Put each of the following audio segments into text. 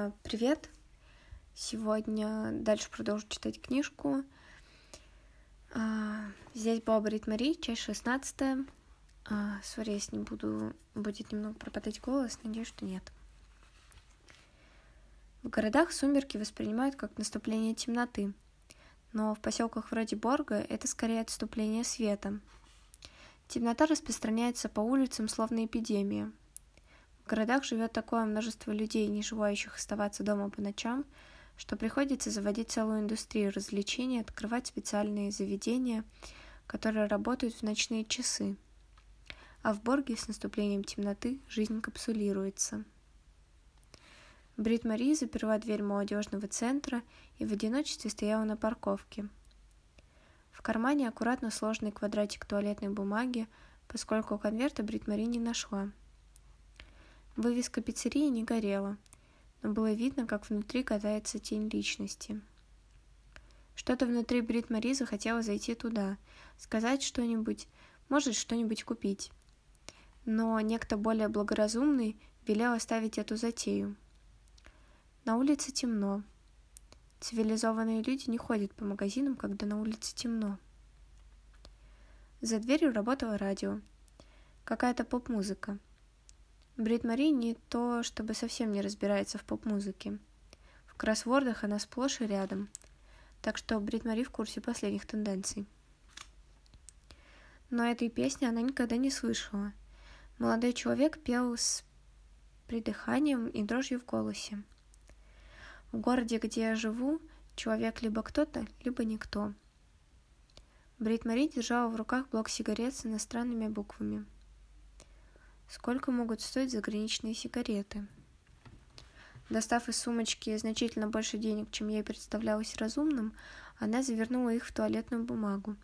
А, привет! Сегодня дальше продолжу читать книжку. А, здесь была Брит Мари, часть 16. А, сори, если не буду, будет немного пропадать голос, надеюсь, что нет. В городах сумерки воспринимают как наступление темноты, но в поселках вроде Борга это скорее отступление света. Темнота распространяется по улицам словно эпидемия – городах живет такое множество людей, не желающих оставаться дома по ночам, что приходится заводить целую индустрию развлечений, открывать специальные заведения, которые работают в ночные часы. А в Борге с наступлением темноты жизнь капсулируется. Брит Мари заперла дверь молодежного центра и в одиночестве стояла на парковке. В кармане аккуратно сложенный квадратик туалетной бумаги, поскольку конверта Брит Мари не нашла. Вывеска пиццерии не горела, но было видно, как внутри катается тень личности. Что-то внутри Брит Мари захотела зайти туда, сказать что-нибудь, может, что-нибудь купить. Но некто более благоразумный велел оставить эту затею. На улице темно. Цивилизованные люди не ходят по магазинам, когда на улице темно. За дверью работало радио. Какая-то поп-музыка – Брит Мари не то, чтобы совсем не разбирается в поп-музыке. В кроссвордах она сплошь и рядом, так что Брит Мари в курсе последних тенденций. Но этой песни она никогда не слышала. Молодой человек пел с придыханием и дрожью в голосе. В городе, где я живу, человек либо кто-то, либо никто. Брит Мари держала в руках блок сигарет с иностранными буквами – Сколько могут стоить заграничные сигареты? Достав из сумочки значительно больше денег, чем ей представлялось разумным, она завернула их в туалетную бумагу.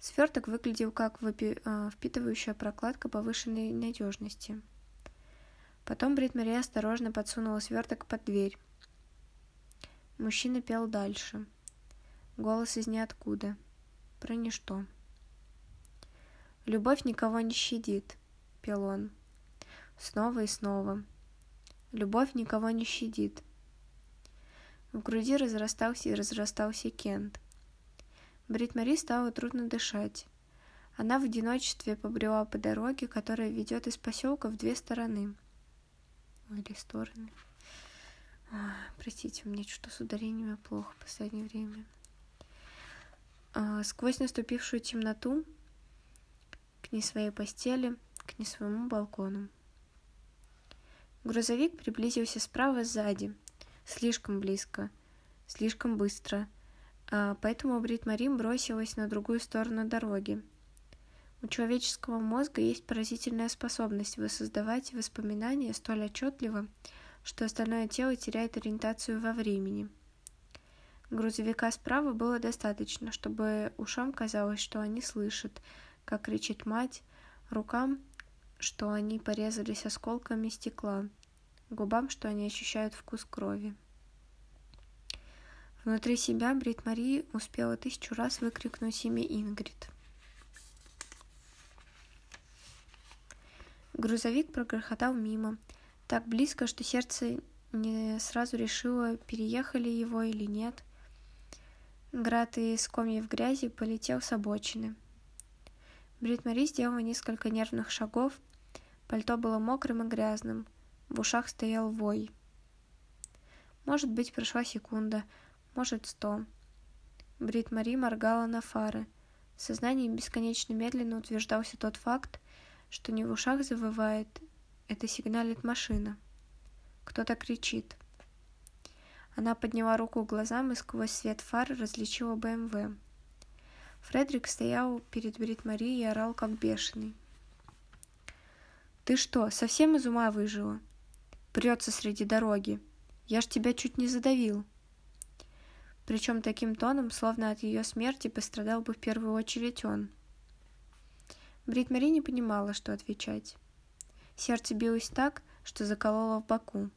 Сверток выглядел как а, впитывающая прокладка повышенной надежности. Потом Брит Мария осторожно подсунула сверток под дверь. Мужчина пел дальше. Голос из ниоткуда. Про ничто. Любовь никого не щадит пел он. Снова и снова. Любовь никого не щадит. В груди разрастался и разрастался Кент. Брит Мари стало трудно дышать. Она в одиночестве побрела по дороге, которая ведет из поселка в две стороны. Или стороны. А, простите, меня что-то с ударениями плохо в последнее время. А, сквозь наступившую темноту к ней своей постели к не своему балкону. Грузовик приблизился справа сзади, слишком близко, слишком быстро, а поэтому Брит Марин бросилась на другую сторону дороги. У человеческого мозга есть поразительная способность воссоздавать воспоминания столь отчетливо, что остальное тело теряет ориентацию во времени. Грузовика справа было достаточно, чтобы ушам казалось, что они слышат, как кричит мать, рукам, что они порезались осколками стекла, губам, что они ощущают вкус крови. Внутри себя Брит Мари успела тысячу раз выкрикнуть имя Ингрид. Грузовик прогрохотал мимо, так близко, что сердце не сразу решило, переехали его или нет. Град из комьев грязи полетел с обочины – Брит Мари сделала несколько нервных шагов. Пальто было мокрым и грязным. В ушах стоял вой. Может быть, прошла секунда, может, сто. Брит Мари моргала на фары. В сознании бесконечно медленно утверждался тот факт, что не в ушах завывает, это сигналит машина. Кто-то кричит. Она подняла руку к глазам и сквозь свет фар различила БМВ. Фредерик стоял перед Брит Мари и орал, как бешеный. «Ты что, совсем из ума выжила? Прется среди дороги. Я ж тебя чуть не задавил». Причем таким тоном, словно от ее смерти пострадал бы в первую очередь он. Брит Мари не понимала, что отвечать. Сердце билось так, что закололо в боку.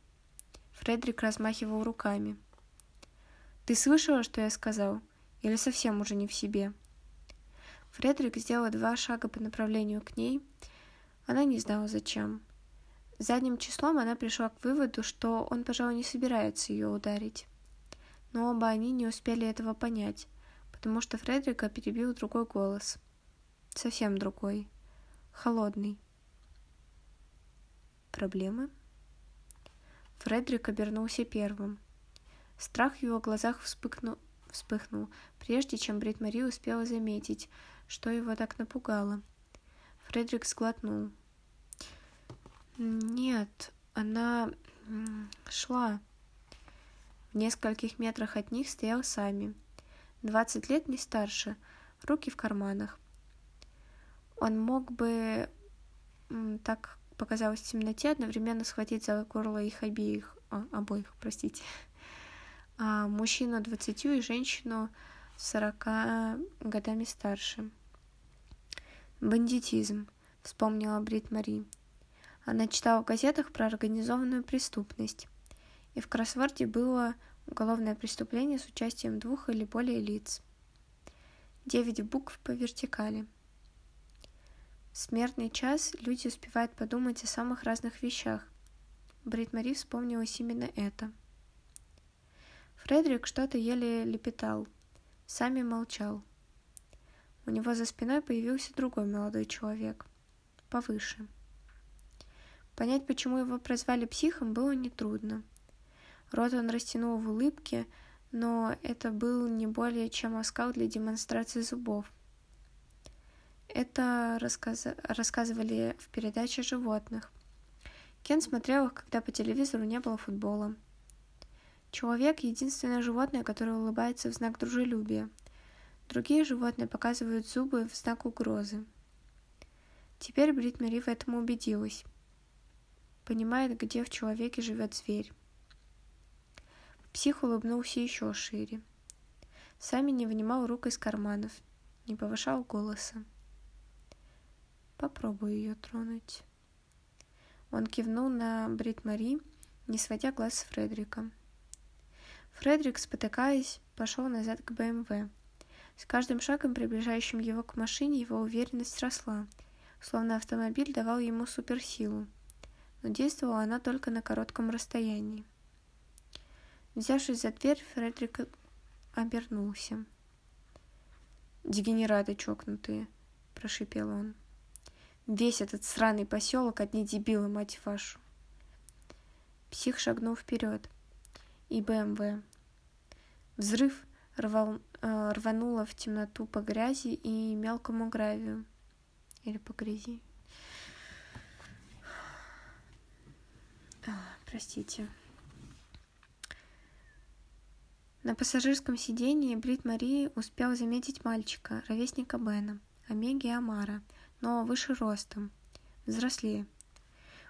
Фредерик размахивал руками. «Ты слышала, что я сказал? Или совсем уже не в себе?» Фредерик сделал два шага по направлению к ней. Она не знала, зачем. Задним числом она пришла к выводу, что он, пожалуй, не собирается ее ударить. Но оба они не успели этого понять, потому что Фредерика перебил другой голос. Совсем другой. Холодный. Проблемы? Фредерик обернулся первым. Страх в его глазах вспыхнул, вспыхнул, прежде чем Брит Мари успела заметить, что его так напугало. Фредерик сглотнул. Нет, она шла. В нескольких метрах от них стоял Сами. Двадцать лет не старше, руки в карманах. Он мог бы, так показалось в темноте, одновременно схватить за горло их обеих, а, обоих, простите, а, мужчину двадцатью и женщину сорока годами старше. Бандитизм, вспомнила Брит Мари. Она читала в газетах про организованную преступность. И в кроссворде было уголовное преступление с участием двух или более лиц. Девять букв по вертикали. В смертный час люди успевают подумать о самых разных вещах. Брит Мари вспомнилось именно это. Фредерик что-то еле лепетал. Сами молчал. У него за спиной появился другой молодой человек. Повыше. Понять, почему его прозвали психом, было нетрудно. Рот он растянул в улыбке, но это был не более чем оскал для демонстрации зубов. Это рассказ... рассказывали в передаче животных. Кен смотрел их, когда по телевизору не было футбола. Человек — единственное животное, которое улыбается в знак дружелюбия. Другие животные показывают зубы в знак угрозы. Теперь Брит Мари в этом убедилась понимает, где в человеке живет зверь. Псих улыбнулся еще шире. Сами не вынимал рук из карманов, не повышал голоса. Попробую ее тронуть. Он кивнул на Брит Мари, не сводя глаз с Фредерика. Фредерик, спотыкаясь, пошел назад к БМВ. С каждым шагом, приближающим его к машине, его уверенность росла, словно автомобиль давал ему суперсилу но действовала она только на коротком расстоянии. Взявшись за дверь, Фредерик обернулся. «Дегенераты чокнутые», — прошипел он. «Весь этот сраный поселок одни дебилы, мать вашу!» Псих шагнул вперед. И БМВ. Взрыв рвал, э, рвануло в темноту по грязи и мелкому гравию. Или по грязи. Простите. На пассажирском сидении Брит Мари успел заметить мальчика, ровесника Бена, Омеги Амара, но выше ростом, взрослее,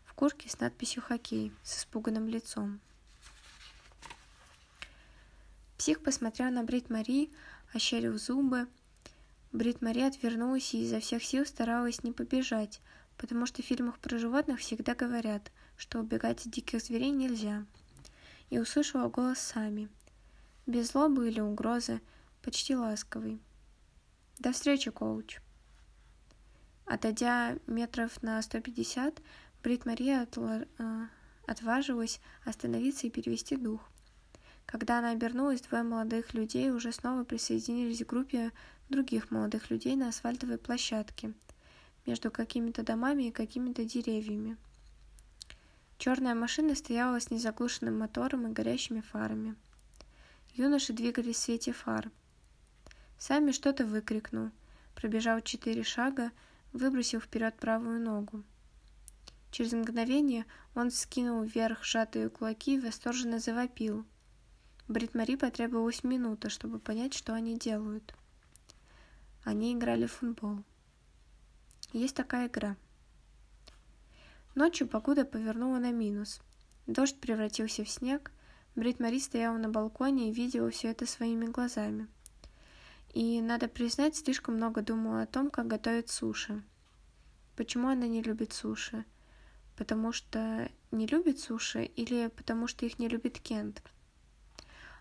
в куртке с надписью «Хоккей» с испуганным лицом. Псих посмотрел на Брит Мари, ощерил зубы. Брит Мари отвернулась и изо всех сил старалась не побежать, потому что в фильмах про животных всегда говорят, что убегать от диких зверей нельзя. И услышала голос Сами, без злобы или угрозы, почти ласковый. «До встречи, коуч!» Отойдя метров на 150, Брит Мария отло... Э, отважилась остановиться и перевести дух. Когда она обернулась, двое молодых людей уже снова присоединились к группе других молодых людей на асфальтовой площадке – между какими-то домами и какими-то деревьями. Черная машина стояла с незаглушенным мотором и горящими фарами. Юноши двигались в свете фар. Сами что-то выкрикнул, пробежал четыре шага, выбросил вперед правую ногу. Через мгновение он скинул вверх сжатые кулаки и восторженно завопил. Брит Мари потребовалась минута, чтобы понять, что они делают. Они играли в футбол. Есть такая игра. Ночью погода повернула на минус. Дождь превратился в снег. Брит Мари стояла на балконе и видела все это своими глазами. И, надо признать, слишком много думала о том, как готовить суши. Почему она не любит суши? Потому что не любит суши или потому что их не любит Кент?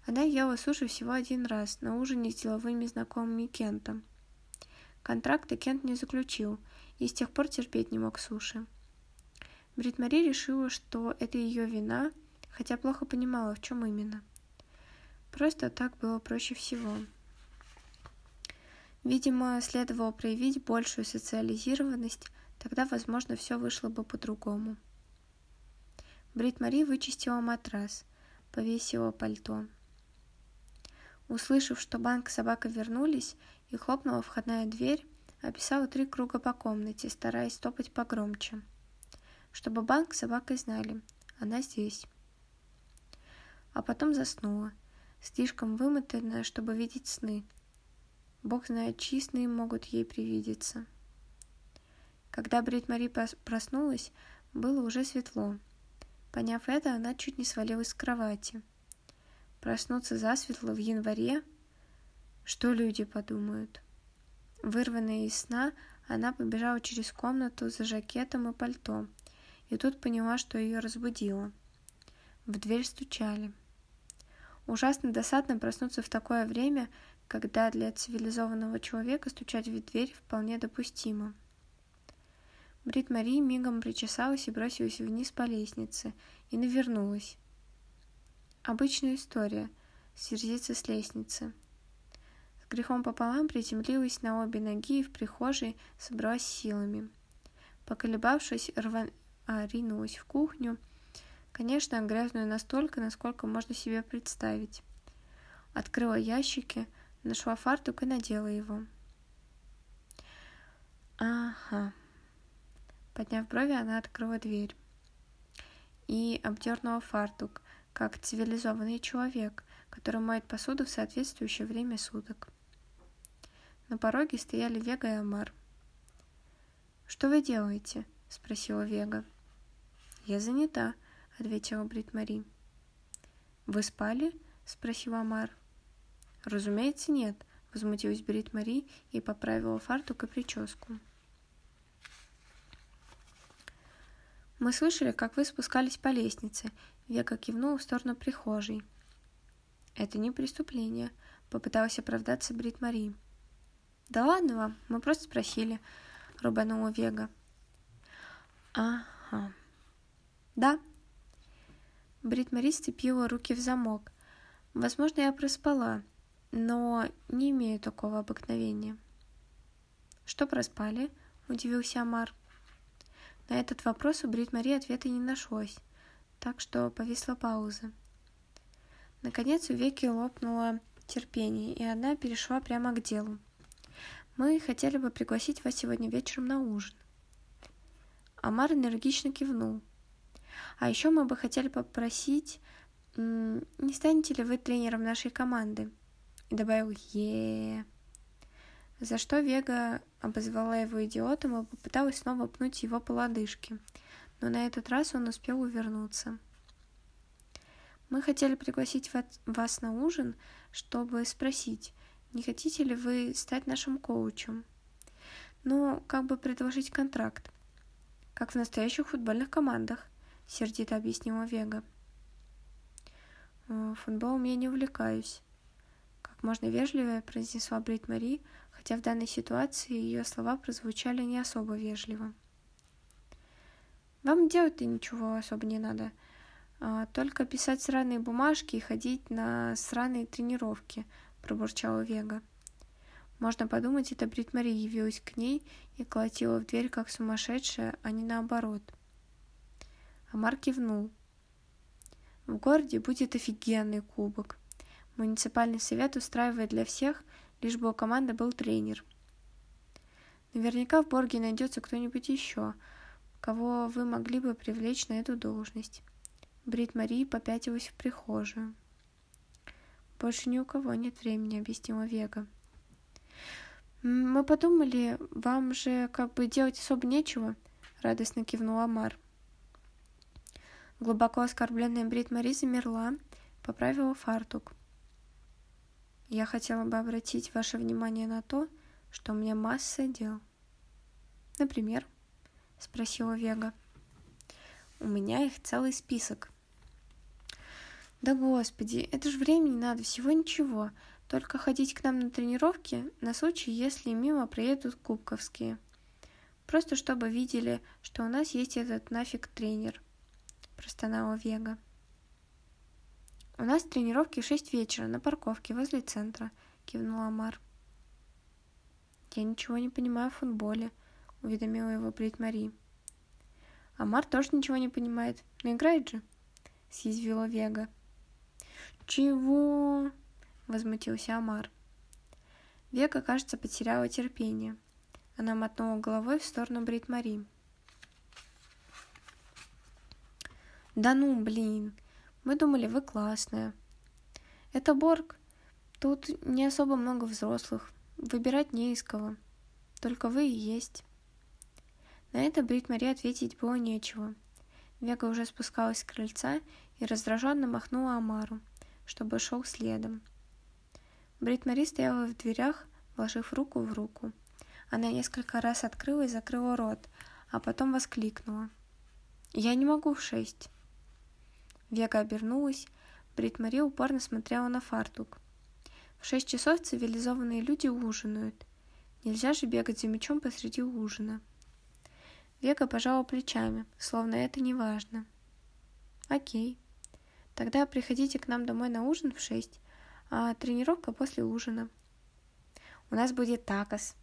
Она ела суши всего один раз на ужине с деловыми знакомыми Кента. Контракты Кент не заключил – и с тех пор терпеть не мог суши. Брит Мари решила, что это ее вина, хотя плохо понимала, в чем именно. Просто так было проще всего. Видимо, следовало проявить большую социализированность, тогда, возможно, все вышло бы по-другому. Брит Мари вычистила матрас, повесила пальто. Услышав, что банк и собака вернулись, и хлопнула входная дверь, описала три круга по комнате, стараясь стопать погромче. Чтобы банк с собакой знали, она здесь. А потом заснула, слишком вымотанная, чтобы видеть сны. Бог знает, чьи сны могут ей привидеться. Когда Брит Мари проснулась, было уже светло. Поняв это, она чуть не свалилась с кровати. Проснуться засветло в январе? Что люди подумают? Вырванная из сна, она побежала через комнату за жакетом и пальто, и тут поняла, что ее разбудило. В дверь стучали. Ужасно досадно проснуться в такое время, когда для цивилизованного человека стучать в дверь вполне допустимо. Брит Мари мигом причесалась и бросилась вниз по лестнице, и навернулась. Обычная история. Сверзиться с лестницы. С грехом пополам приземлилась на обе ноги и в прихожей собралась силами. Поколебавшись, рван... а, ринулась в кухню, Конечно, грязную настолько, насколько можно себе представить. Открыла ящики, нашла фартук и надела его. Ага. Подняв брови, она открыла дверь и обдернула фартук, как цивилизованный человек, который моет посуду в соответствующее время суток. На пороге стояли Вега и Амар. «Что вы делаете?» — спросила Вега. «Я занята», — ответила Брит Мари. «Вы спали?» — спросил Амар. «Разумеется, нет», — возмутилась Брит Мари и поправила фартук и прическу. «Мы слышали, как вы спускались по лестнице», — Века кивнула в сторону прихожей. «Это не преступление», — попыталась оправдаться Брит Мари. «Да ладно вам, мы просто спросили», — рубанула Вега. «Ага. Да, Брит Мари сцепила руки в замок. Возможно, я проспала, но не имею такого обыкновения. Что проспали? Удивился Амар. На этот вопрос у Брит Мари ответа не нашлось, так что повисла пауза. Наконец у Веки лопнуло терпение, и она перешла прямо к делу. Мы хотели бы пригласить вас сегодня вечером на ужин. Амар энергично кивнул. А еще мы бы хотели попросить, не станете ли вы тренером нашей команды? И добавил е За что Вега обозвала его идиотом и попыталась снова пнуть его по лодыжке. Но на этот раз он успел увернуться. Мы хотели пригласить вас на ужин, чтобы спросить, не хотите ли вы стать нашим коучем? Ну, как бы предложить контракт, как в настоящих футбольных командах –— сердито объяснила Вега. «Э, «Футболом я не увлекаюсь», — как можно вежливее произнесла Брит Мари, хотя в данной ситуации ее слова прозвучали не особо вежливо. «Вам делать-то ничего особо не надо, а только писать сраные бумажки и ходить на сраные тренировки», — пробурчала Вега. Можно подумать, это Брит Мари явилась к ней и колотила в дверь как сумасшедшая, а не наоборот — Амар кивнул. В городе будет офигенный кубок. Муниципальный совет устраивает для всех, лишь бы у команды был тренер. Наверняка в Борге найдется кто-нибудь еще, кого вы могли бы привлечь на эту должность. Брит Мари попятилась в прихожую. «Больше ни у кого нет времени», — объяснила Вега. «Мы подумали, вам же как бы делать особо нечего», — радостно кивнул Амар. Глубоко оскорбленная Брит Мари замерла, поправила фартук. Я хотела бы обратить ваше внимание на то, что у меня масса дел. Например, спросила Вега. У меня их целый список. Да господи, это же времени надо, всего ничего. Только ходить к нам на тренировки на случай, если мимо проедут кубковские. Просто чтобы видели, что у нас есть этот нафиг тренер, простонала Вега. У нас тренировки в шесть вечера на парковке возле центра, кивнула Амар. Я ничего не понимаю в футболе, уведомила его Брит Мари. Амар тоже ничего не понимает, но играет же, съязвила Вега. Чего? возмутился Амар. Вега, кажется, потеряла терпение. Она мотнула головой в сторону Брит Мари. Да ну, блин, мы думали, вы классная. Это Борг. Тут не особо много взрослых. Выбирать не из кого. Только вы и есть. На это Брит Мари ответить было нечего. Вега уже спускалась с крыльца и раздраженно махнула Амару, чтобы шел следом. Брит Мари стояла в дверях, вложив руку в руку. Она несколько раз открыла и закрыла рот, а потом воскликнула. «Я не могу в шесть». Вега обернулась, Брит Мари упорно смотрела на фартук. В шесть часов цивилизованные люди ужинают. Нельзя же бегать за мечом посреди ужина. Вега пожала плечами, словно это не важно. Окей. Тогда приходите к нам домой на ужин в шесть, а тренировка после ужина. У нас будет такос.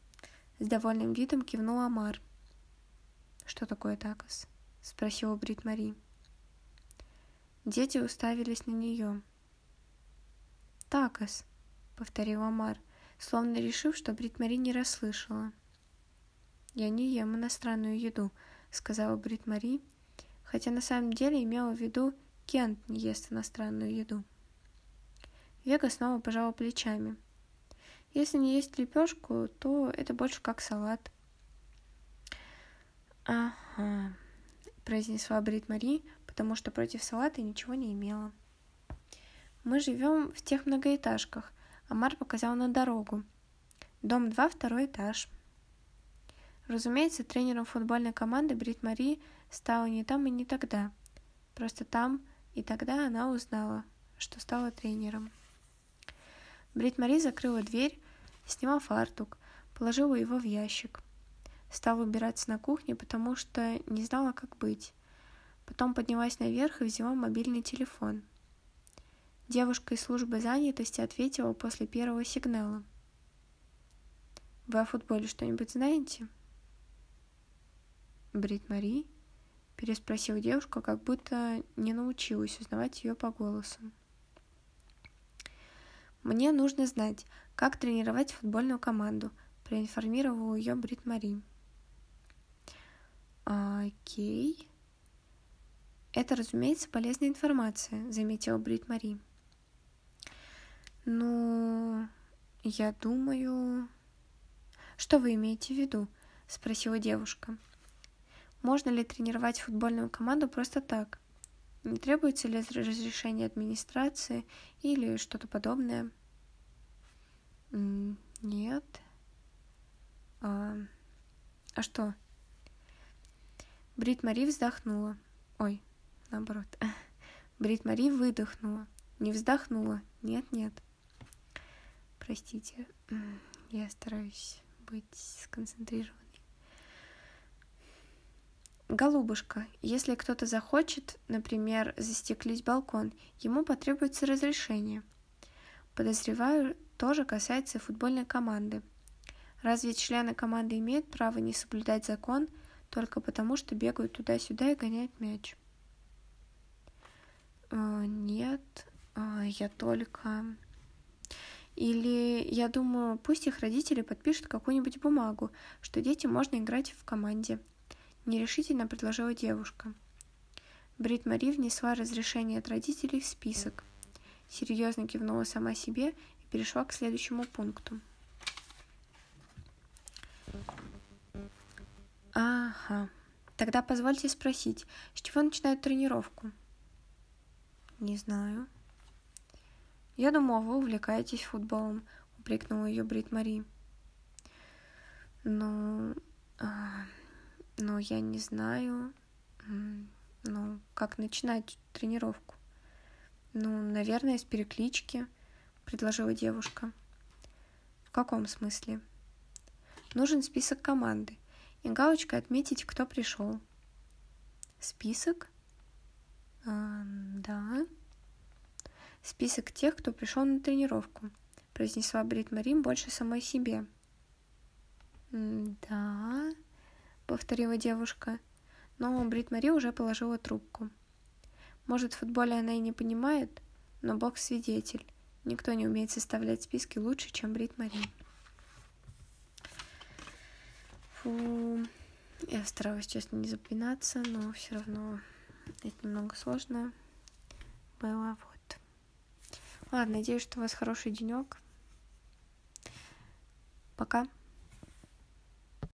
С довольным видом кивнул Амар. Что такое такос? Спросила Брит Мари. Дети уставились на нее. «Такос», — повторил Амар, словно решив, что Брит Мари не расслышала. «Я не ем иностранную еду», — сказала Брит Мари, хотя на самом деле имела в виду Кент не ест иностранную еду. Вега снова пожала плечами. Если не есть лепешку, то это больше как салат. Ага, произнесла Брит Мари, потому что против салата ничего не имела. Мы живем в тех многоэтажках. Амар показал на дорогу. Дом 2, второй этаж. Разумеется, тренером футбольной команды Брит Мари стала не там и не тогда. Просто там и тогда она узнала, что стала тренером. Брит Мари закрыла дверь, сняла фартук, положила его в ящик. Стала убираться на кухне, потому что не знала, как быть. Потом поднялась наверх и взяла мобильный телефон. Девушка из службы занятости ответила после первого сигнала. «Вы о футболе что-нибудь знаете?» Брит Мари переспросила девушка, как будто не научилась узнавать ее по голосу. Мне нужно знать, как тренировать футбольную команду, проинформировала ее Брит Мари. Окей. Это, разумеется, полезная информация, заметила Брит Мари. Ну, я думаю... Что вы имеете в виду? Спросила девушка. Можно ли тренировать футбольную команду просто так? Не требуется ли разрешение администрации или что-то подобное? Нет. А, а что? Брит Мари вздохнула. Ой, наоборот. Брит Мари выдохнула. Не вздохнула. Нет, нет. Простите, я стараюсь быть сконцентрированной. Голубушка, если кто-то захочет, например, застеклить балкон, ему потребуется разрешение. Подозреваю, тоже касается футбольной команды. Разве члены команды имеют право не соблюдать закон только потому, что бегают туда-сюда и гоняют мяч? Э, нет, э, я только... Или, я думаю, пусть их родители подпишут какую-нибудь бумагу, что дети можно играть в команде – нерешительно предложила девушка. Брит Мари внесла разрешение от родителей в список. Серьезно кивнула сама себе и перешла к следующему пункту. Ага. Тогда позвольте спросить, с чего начинают тренировку? Не знаю. Я думала, вы увлекаетесь футболом, упрекнула ее Брит Мари. Ну, а, но я не знаю, ну, как начинать тренировку. Ну, наверное, с переклички, предложила девушка. В каком смысле? Нужен список команды. и галочкой отметить, кто пришел. Список. А, да. Список тех, кто пришел на тренировку, произнесла Брит Марин больше самой себе. Да, повторила девушка, но Брит Мари уже положила трубку. Может, в футболе она и не понимает, но Бог свидетель. Никто не умеет составлять списки лучше, чем Брит Мари. Фу. Я старалась, честно, не запинаться, но все равно это немного сложно было. Вот. Ладно, надеюсь, что у вас хороший денек. Пока.